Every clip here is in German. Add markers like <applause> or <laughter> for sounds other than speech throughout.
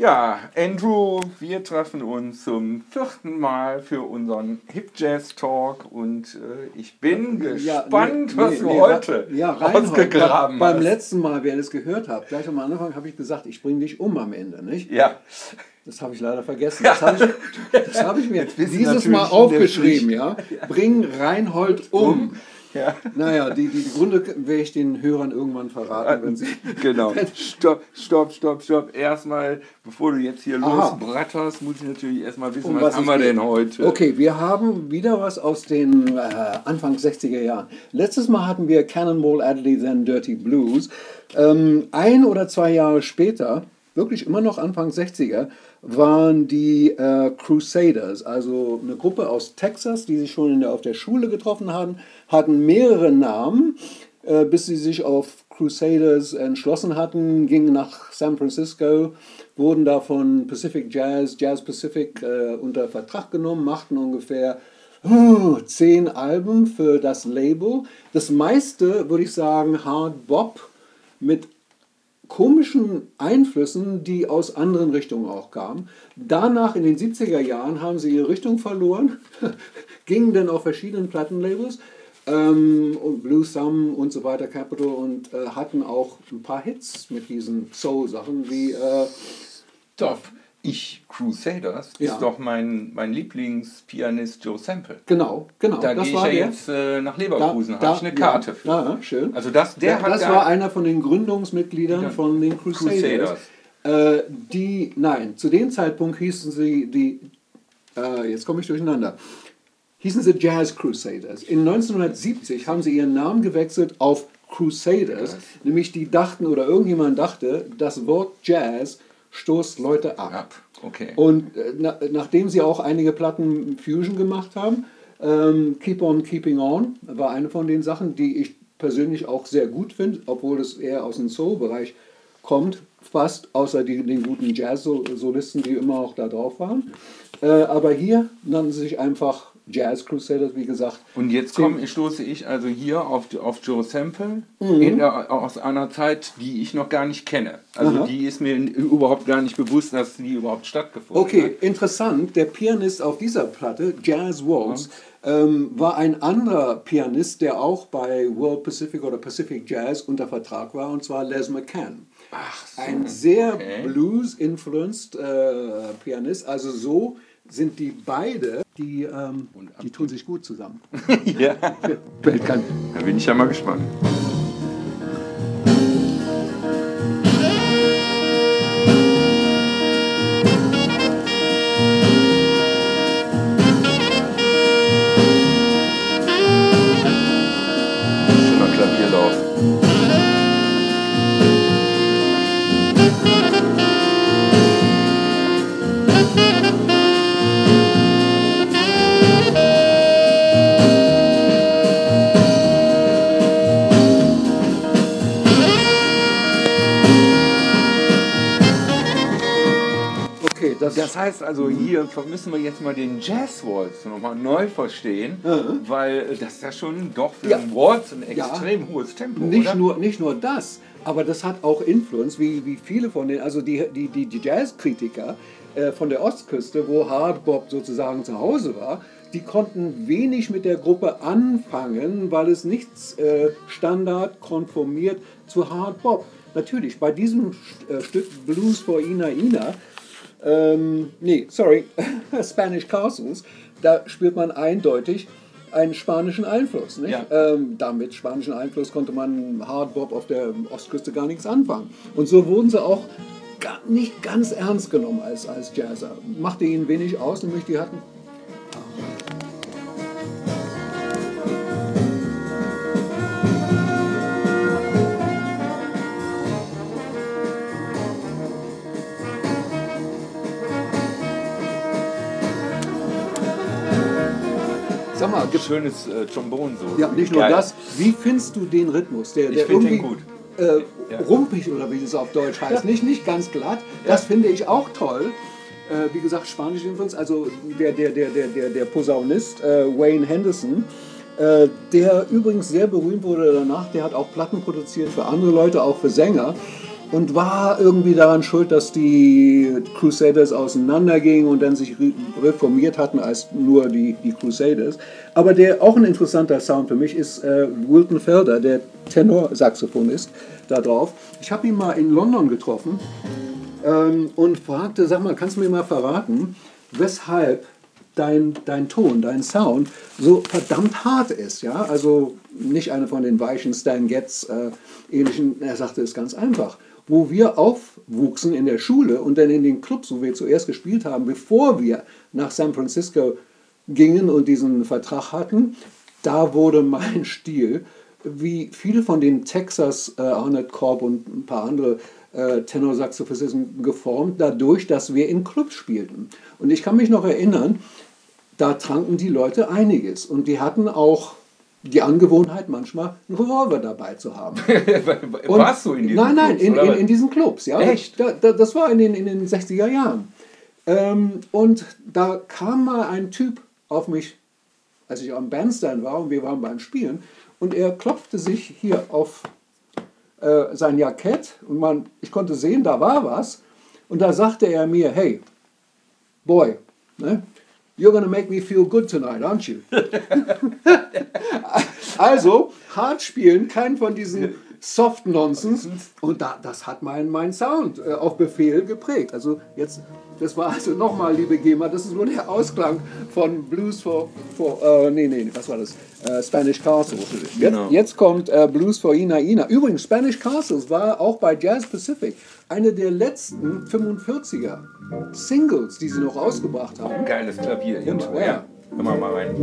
Ja, Andrew, wir treffen uns zum vierten Mal für unseren Hip Jazz Talk und äh, ich bin Ja, gespannt, nee, was nee, du nee, heute ja, Reinhold, ausgegraben beim hast. letzten Mal, wer das gehört hat, gleich am Anfang habe ich gesagt, ich bringe dich um am Ende, nicht? Ja, Das habe ich leider vergessen. Das habe ich, das habe ich mir dieses Mal aufgeschrieben, ja. Bring Reinhold um. Ja. Naja, die, die, Gründe werde ich den Hörern irgendwann verraten, wenn sie. <laughs> Genau. <laughs> Stopp, stopp, stopp, stopp. Erstmal, bevor du jetzt hier Aha. losbratterst, muss ich natürlich erstmal wissen, Um was, was haben wir geht. denn heute? Okay, wir haben wieder was aus den äh, Anfang 60er Jahren. Letztes Mal hatten wir Cannonball Adderley Then Dirty Blues. Ähm, ein oder zwei Jahre später, wirklich immer noch Anfang 60er, waren die äh, Crusaders, also eine Gruppe aus Texas, die sich schon der, auf der Schule getroffen hatten, hatten mehrere Namen, äh, bis sie sich auf Crusaders entschlossen hatten, gingen nach San Francisco, wurden da von Pacific Jazz, Jazz Pacific äh, unter Vertrag genommen, machten ungefähr zehn Alben für das Label. Das meiste, würde ich sagen, Hard Bop mit komischen Einflüssen, die aus anderen Richtungen auch kamen. Danach in den 70er Jahren haben sie ihre Richtung verloren, <laughs> gingen dann auf verschiedenen Plattenlabels ähm, und Blue Thumb und so weiter, Capital und äh, hatten auch ein paar Hits mit diesen Soul-Sachen wie äh, Stopp. Ich, Crusaders, Ja. ist doch mein, mein Lieblingspianist Joe Sample. genau, genau. Da gehe ich war ja jetzt äh, nach Leverkusen, habe ich eine ja, Karte für. Ja, schön. Also das, der Ja, das da- war einer von den Gründungsmitgliedern Ja. von den Crusaders. Crusaders. Äh, die, nein, zu dem Zeitpunkt hießen sie die, äh, jetzt komme ich durcheinander, hießen sie Jazz Crusaders. In 1970 haben sie ihren Namen gewechselt auf Crusaders, nämlich die dachten oder irgendjemand dachte, das Wort Jazz stoßt Leute ab. Ab. Okay. Und äh, na, nachdem sie auch einige Platten Fusion gemacht haben, ähm, Keep on Keeping On war eine von den Sachen, die ich persönlich auch sehr gut finde, obwohl es eher aus dem Soul-Bereich kommt, fast außer die, den guten Jazz-Solisten, die immer auch da drauf waren. Äh, aber hier nannten sie sich einfach Jazz Crusaders, wie gesagt. Und jetzt komm, stoße ich also hier auf, auf Joe Sample Mhm. in aus einer Zeit, die ich noch gar nicht kenne. Also Aha. die ist mir überhaupt gar nicht bewusst, dass die überhaupt stattgefunden Okay, hat. interessant. Der Pianist auf dieser Platte, Jazz Waltz, ähm, war ein anderer Pianist, der auch bei World Pacific oder Pacific Jazz unter Vertrag war, und zwar Les McCann. Ach so, Ein sehr okay. Blues-influenced äh, Pianist. Also so sind die beide, die, ähm, die tun sich gut zusammen. <laughs> ja, Weltkan da bin ich ja mal gespannt. Das, Das heißt also, hier müssen wir jetzt mal den Jazz Waltz nochmal neu verstehen, weil das ja schon doch für Ja. einen Waltz ein Ja. extrem hohes Tempo, Nicht oder? nur, nicht nur das, aber das hat auch Influence, wie, wie viele von den, also die, die, die, die Jazzkritiker äh, von der Ostküste, wo Hardbop sozusagen zu Hause war, die konnten wenig mit der Gruppe anfangen, weil es nichts äh, Standard konformiert zu Hardbop. Natürlich, bei diesem äh, Stück Blues for Ina Ina, ähm, nee, sorry, <laughs> Spanish Castles, da spürt man eindeutig einen spanischen Einfluss. Nicht? Ja. Ähm, damit spanischen Einfluss konnte man Hardbop auf der Ostküste gar nichts anfangen. Und so wurden sie auch nicht ganz ernst genommen als, als Jazzer. Machte ihnen wenig aus, nämlich die hatten Sag mal, gibt Schönes äh, Trombon so. Ja, nicht nur Geil. das. Wie findest du den Rhythmus? Der, Ich der find den irgendwie, gut. Äh, Ja. rumpig oder wie das auf Deutsch heißt. Nicht, nicht ganz glatt. Das finde ich auch toll. Äh, wie gesagt, spanische Influence. Also der, der, der, der, der, der Posaunist äh, Wayne Henderson, äh, der übrigens sehr berühmt wurde danach. Der hat auch Platten produziert für andere Leute, auch für Sänger. Und war irgendwie daran schuld, dass die Crusaders auseinandergingen und dann sich reformiert hatten als nur die, die Crusaders. Aber der auch ein interessanter Sound für mich ist äh, Wilton Felder, der Tenorsaxophonist da drauf. Ich habe ihn mal in London getroffen ähm, und fragte, sag mal, kannst du mir mal verraten, weshalb dein, dein Ton, dein Sound so verdammt hart ist? Ja? Also nicht eine von den weichen Stan Getz äh, ähnlichen. Er sagte, es ganz einfach wo wir aufwuchsen in der Schule und dann in den Clubs, wo wir zuerst gespielt haben, bevor wir nach San Francisco gingen und diesen Vertrag hatten, da wurde mein Stil, wie viele von den Texas, äh, Arnett Korb und ein paar andere äh, Tenorsaxophonisten geformt, dadurch, dass wir in Clubs spielten. Und ich kann mich noch erinnern, da tranken die Leute einiges und die hatten auch die Angewohnheit, manchmal einen Revolver dabei zu haben. <laughs> Warst du in diesen Nein, nein, in, in, in, diesen Clubs. Ja. Echt? Da, da, das war in den, in den 60er Jahren. Ähm, und da kam mal ein Typ auf mich, als ich am Bandstand war und wir waren beim Spielen, und er klopfte sich hier auf äh, sein Jackett und man, ich konnte sehen, da war was. Und da sagte er mir, hey, Boy, ne, You're gonna make me feel good tonight, aren't you? <laughs> also, hart spielen, kein von diesen Soft Nonsense. Und da, das hat mein, mein Sound äh, auf Befehl geprägt. Also jetzt, das war also nochmal, liebe GEMA, das ist nur der Ausklang von Blues for, for äh, nee, nee, was war das? Äh, Spanish Castles. Jetzt, genau. jetzt kommt äh, Blues for Ina Ina. Übrigens, Spanish Castles war auch bei Jazz Pacific eine der letzten 45er Singles, die sie noch rausgebracht haben. Geiles Klavier. Und, ja. ja. Hör mal, mal rein.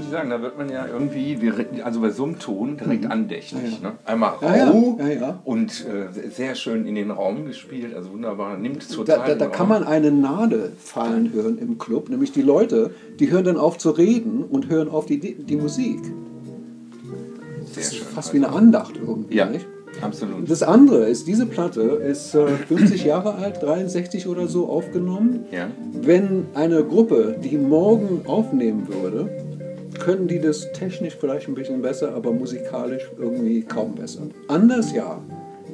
Sagen, da wird man ja irgendwie, also bei so einem Ton direkt mhm. andächtig. Ja, ne? Einmal ja, Rau ja. und äh, sehr schön in den Raum gespielt, also wunderbar, nimmt total. Da, da, da kann man eine Nadel fallen hören im Club, nämlich die Leute, die hören dann auf zu reden und hören auf die, die Musik. Sehr das ist schön, fast also. wie eine Andacht irgendwie, ja. nicht? Absolut. Das andere ist, diese Platte ist äh, 50 Jahre alt, 63 oder so aufgenommen. Ja. Wenn eine Gruppe die morgen aufnehmen würde, können die das technisch vielleicht ein bisschen besser, aber musikalisch irgendwie kaum besser. Anders ja.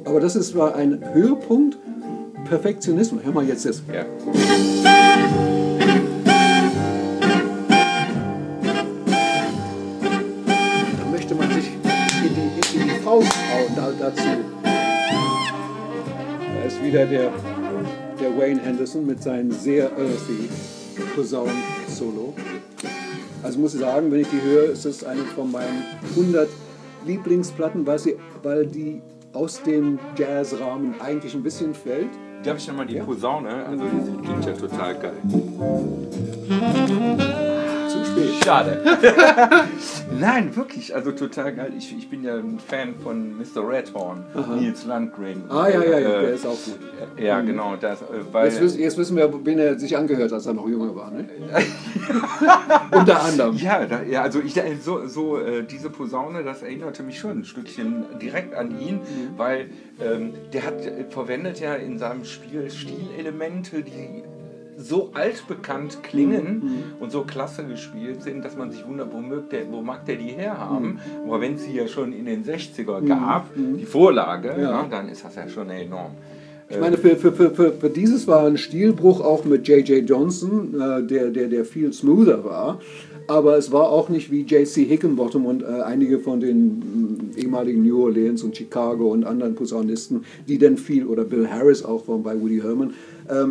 Aber das ist war ein Höhepunkt Perfektionismus. Hör mal jetzt das. Ja. Da möchte man sich in die, in die Faust hauen da, dazu. Da ist wieder der, der Wayne Henderson mit seinem sehr earthy Posaun-Solo. Also muss ich sagen, wenn ich die höre, ist es eine von meinen 100 Lieblingsplatten, weil, sie, weil die aus dem Jazzrahmen eigentlich ein bisschen fällt. Darf ich nochmal die ja? Posaune? Also die klingt ja total geil. Spät. Schade. <laughs> Nein, wirklich, also total geil. Ich, ich bin ja ein Fan von Mr. Redhorn, Aha. Nils Landgren. Ah ja, ja, ja, äh, der ist auch gut. Ja, mhm. genau. Das, äh, weil, jetzt, wissen, jetzt, wissen wir, wen er sich angehört, als er noch jünger war. Ne? <laughs> Unter anderem. Ja, da, ja also ich, so, so äh, diese Posaune, das erinnerte mich schon ein Stückchen direkt an ihn, mhm. weil ähm, der hat äh, verwendet ja in seinem Spiel Stilelemente, die so altbekannt klingen mhm. und so klasse gespielt sind, dass man sich wundert, wo, mögt der, wo mag der die herhaben. Mhm. Aber wenn es sie ja schon in den 60er gab, mhm. die Vorlage, ja. Ja, dann ist das ja schon enorm. Ich meine, für, für, für, für, dieses war ein Stilbruch auch mit J.J. Johnson, äh, der, der, der viel smoother war. Aber es war auch nicht wie J.C. Hickenbottom und äh, einige von den äh, ehemaligen New Orleans und Chicago und anderen Posaunisten, die dann viel, oder Bill Harris auch von bei Woody Herman,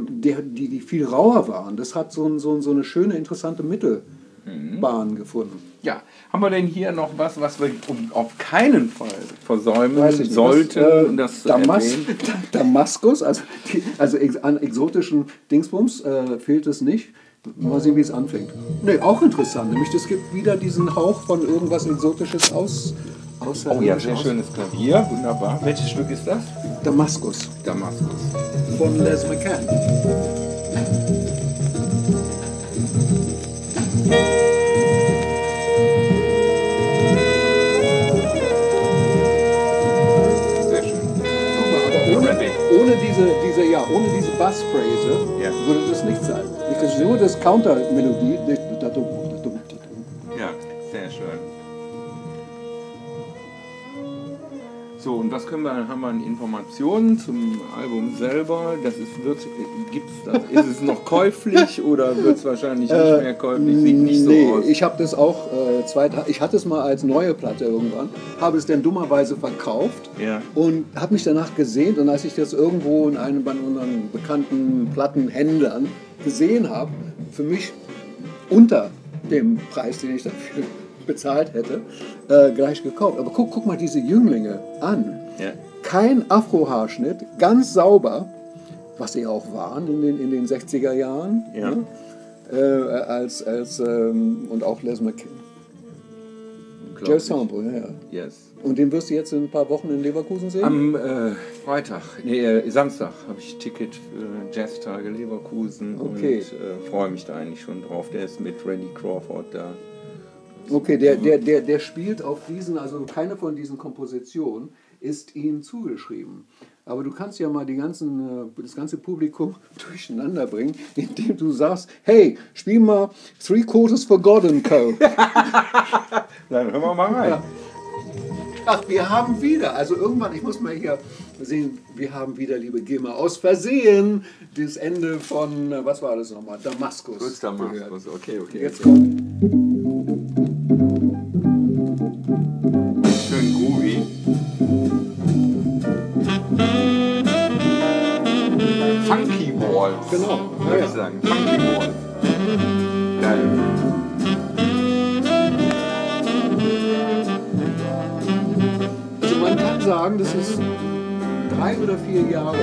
die, die, die, viel rauer waren. Das hat so, so, so eine schöne, interessante Mittelbahn mhm. gefunden. Ja, haben wir denn hier noch was, was wir auf keinen Fall versäumen sollten? Das, äh, Damas <laughs> Damaskus, also, die, also an exotischen Dingsbums äh, fehlt es nicht. Mal sehen, wie es anfängt. Nee, auch interessant. Nämlich, es gibt wieder diesen Hauch von irgendwas Exotisches aus. Oh ja, sehr schönes Klavier, wunderbar. Welches Stück ist das? Damaskus. Damaskus. Von Les McCann. Sehr schön. Aber ohne, diese, diese, ja, ohne diese Bassphrase würde das nicht sein. Das ist nur das Counter-Melodie. Ja, So, und was können wir, haben wir an Informationen zum Album selber? Das ist, wird, gibt's das, ist es noch käuflich <laughs> oder wird es wahrscheinlich nicht mehr käuflich? Sieht nicht so nee, aus. ich habe das auch äh, zwei Ich hatte es mal als neue Platte irgendwann, habe es dann dummerweise verkauft Ja. und habe mich danach gesehnt. Und als ich das irgendwo in einem bei unseren bekannten Plattenhändlern gesehen habe, für mich unter dem Preis, den ich dafür bezahlt hätte, äh, gleich gekauft. Aber guck, guck mal diese Jünglinge an. Ja. Kein Afro-Haarschnitt, ganz sauber, was sie auch waren in den, in den 60er Jahren. Ja. ne? Äh, als, als, ähm, und auch Les McCann. Joe. Sample, ja, ja. Yes. Und den wirst du jetzt in ein paar Wochen in Leverkusen sehen? Am äh, Freitag, nee, äh, Samstag habe ich Ticket für Jazztage Leverkusen Okay. und äh, freue mich da eigentlich schon drauf. Der ist mit Randy Crawford da. Okay, der, der, der, der spielt auf diesen, also keine von diesen Kompositionen ist ihm zugeschrieben. Aber du kannst ja mal die ganzen, äh, das ganze Publikum <laughs> durcheinander bringen, indem du sagst, hey, spiel mal Three Quarters Forgotten Co. <laughs> Dann hören wir mal rein. Ja. Ach, wir haben wieder, also irgendwann, ich muss mal hier sehen, wir haben wieder, liebe GEMA, aus Versehen das Ende von, äh, was war das nochmal, Damaskus. Kurz gehört. Damaskus, okay, okay. Jetzt kommt. Genau, Würde ja. ich sagen. Geil. Also man kann sagen, das ist drei oder vier Jahre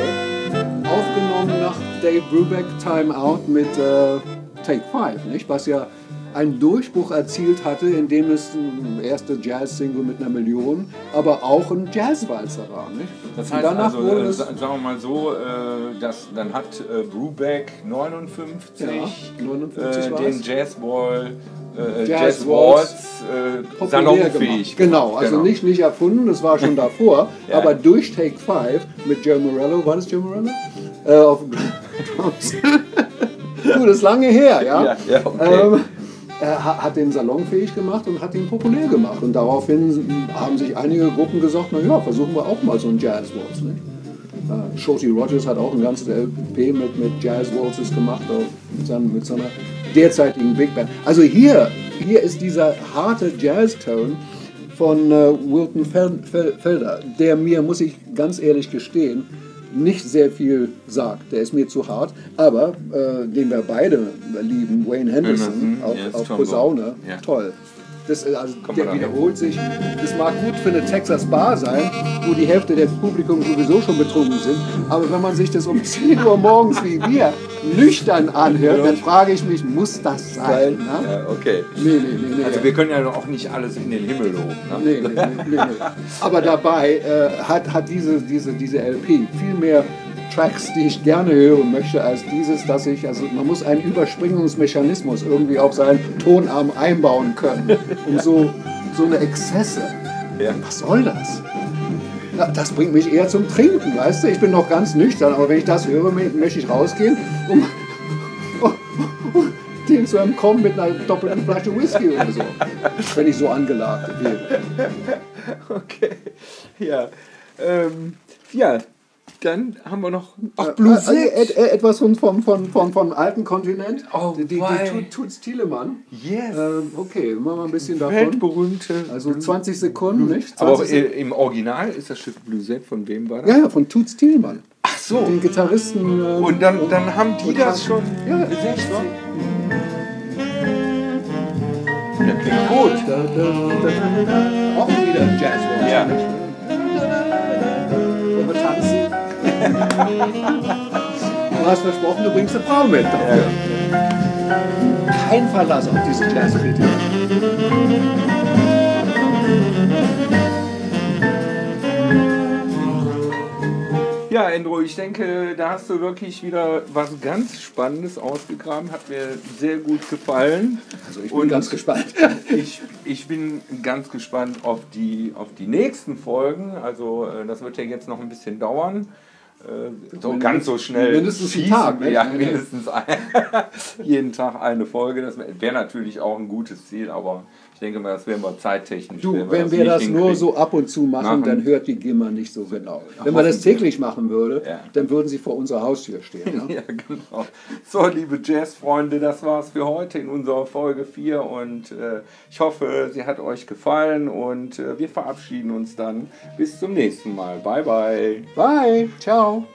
aufgenommen nach Dave Brubeck Time Out mit äh, Take Five, nicht? Was ja einen Durchbruch erzielt hatte, indem es ein erste Jazz-Single mit einer Million, aber auch ein Jazzwalzer war, nicht? Das heißt danach also, wurde äh, sagen wir mal so, äh, dass, dann hat äh, Brubeck 59 Ja, 59 äh, den Jazzball, äh, Jazz Jazz Waltz äh, populär salonfähig gemacht. Genau, also Genau. Nicht, nicht erfunden, das war schon <laughs> davor, Ja. aber durch Take Five mit Joe Morello, war das Joe Morello? Äh, auf Drums. du, das ist lange her, ja? Ja, ja, okay. ähm, hat den salonfähig gemacht und hat ihn populär gemacht. Und daraufhin haben sich einige Gruppen gesagt, na ja, versuchen wir auch mal so ein Jazz-Waltz. Nicht? Äh, Shorty Rogers hat auch ein ganzes LP mit, mit Jazz-Waltzes gemacht, mit, seinem, mit seiner derzeitigen Big Band. Also hier, hier ist dieser harte Jazz-Tone von äh, Wilton Fel Fel Felder, der mir, muss ich ganz ehrlich gestehen, nicht sehr viel sagt. Der ist mir zu hart, aber äh, den wir beide lieben, Wayne Henderson Henderson, auf, ist auf Posaune. Ja. toll. Das, ist also, Kommt der wiederholt sich. Das mag gut für eine Texas Bar sein, wo die Hälfte des Publikums sowieso schon betrunken sind. Aber wenn man sich das um 10 Uhr morgens wie wir nüchtern anhört, dann frage ich mich, muss das sein? Ne? Ja, okay. Nee, nee, nee, nee. Also wir können ja auch nicht alles in den Himmel loben. Ne? Nee, nee, nee, nee, nee. Aber dabei äh, hat, hat diese, diese, diese LP viel mehr Tracks, die ich gerne hören möchte, als dieses, dass ich, also man muss einen Überspringungsmechanismus irgendwie auf seinen Tonarm einbauen können, um <laughs> so, so eine Exzesse. Ja. Was soll das? Na, das bringt mich eher zum Trinken, weißt du? Ich bin noch ganz nüchtern, aber wenn ich das höre, mö- möchte ich rausgehen, um, um, den zu entkommen mit einer doppelten Flasche Whisky oder so. Wenn ich so angelagt werde. <laughs> Okay. Ja. Ähm, ja, dann haben wir noch. Ach, Äh, Blues äh, et, et, etwas von, vom, vom, vom, vom alten Kontinent. Oh, die die, die Tut- Tuts Thielemann. Yes. Ähm, okay, machen wir ein bisschen davon. Weltberühmte. Also 20 Sekunden, nicht? 20 Aber auch Sekunden. i- im Original ist das Stück Bluesette von wem war das? Ja, ja, von Tuts Thielmann. Ach so. Den Gitarristen. ähm, Und dann, dann haben die das schon Ja, 60. ja. Ja, klingt gut. Da, da, da, da, da. Auch wieder Jazz. Ja. Du hast versprochen, du bringst eine Frau mit dafür. Kein Verlass auf diese Jazzkritiker. Ja, Endro, ich denke, da hast du wirklich wieder was ganz Spannendes ausgegraben. Hat mir sehr gut gefallen. Also ich bin Und ganz gespannt. <laughs> ich, ich bin ganz gespannt auf die, auf die nächsten Folgen. Also äh, das wird ja jetzt noch ein bisschen dauern. Äh, so ganz so schnell. Mindestens schießen. Tag, ne? Ja, mindestens ein, <laughs> jeden Tag eine Folge. Das wäre natürlich auch ein gutes Ziel, aber denke mal, das werden wir zeittechnisch. Du, wenn wir das, wir das nur so ab und zu machen, machen, dann hört die GEMA nicht so genau. Wenn man das täglich machen würde, ja. dann würden sie vor unserer Haustür stehen. Ja, <laughs> ja genau. So, liebe Jazzfreunde, das war's für heute in unserer Folge 4 und äh, ich hoffe, sie hat euch gefallen und äh, wir verabschieden uns dann bis zum nächsten Mal. Bye, bye. Bye. Ciao.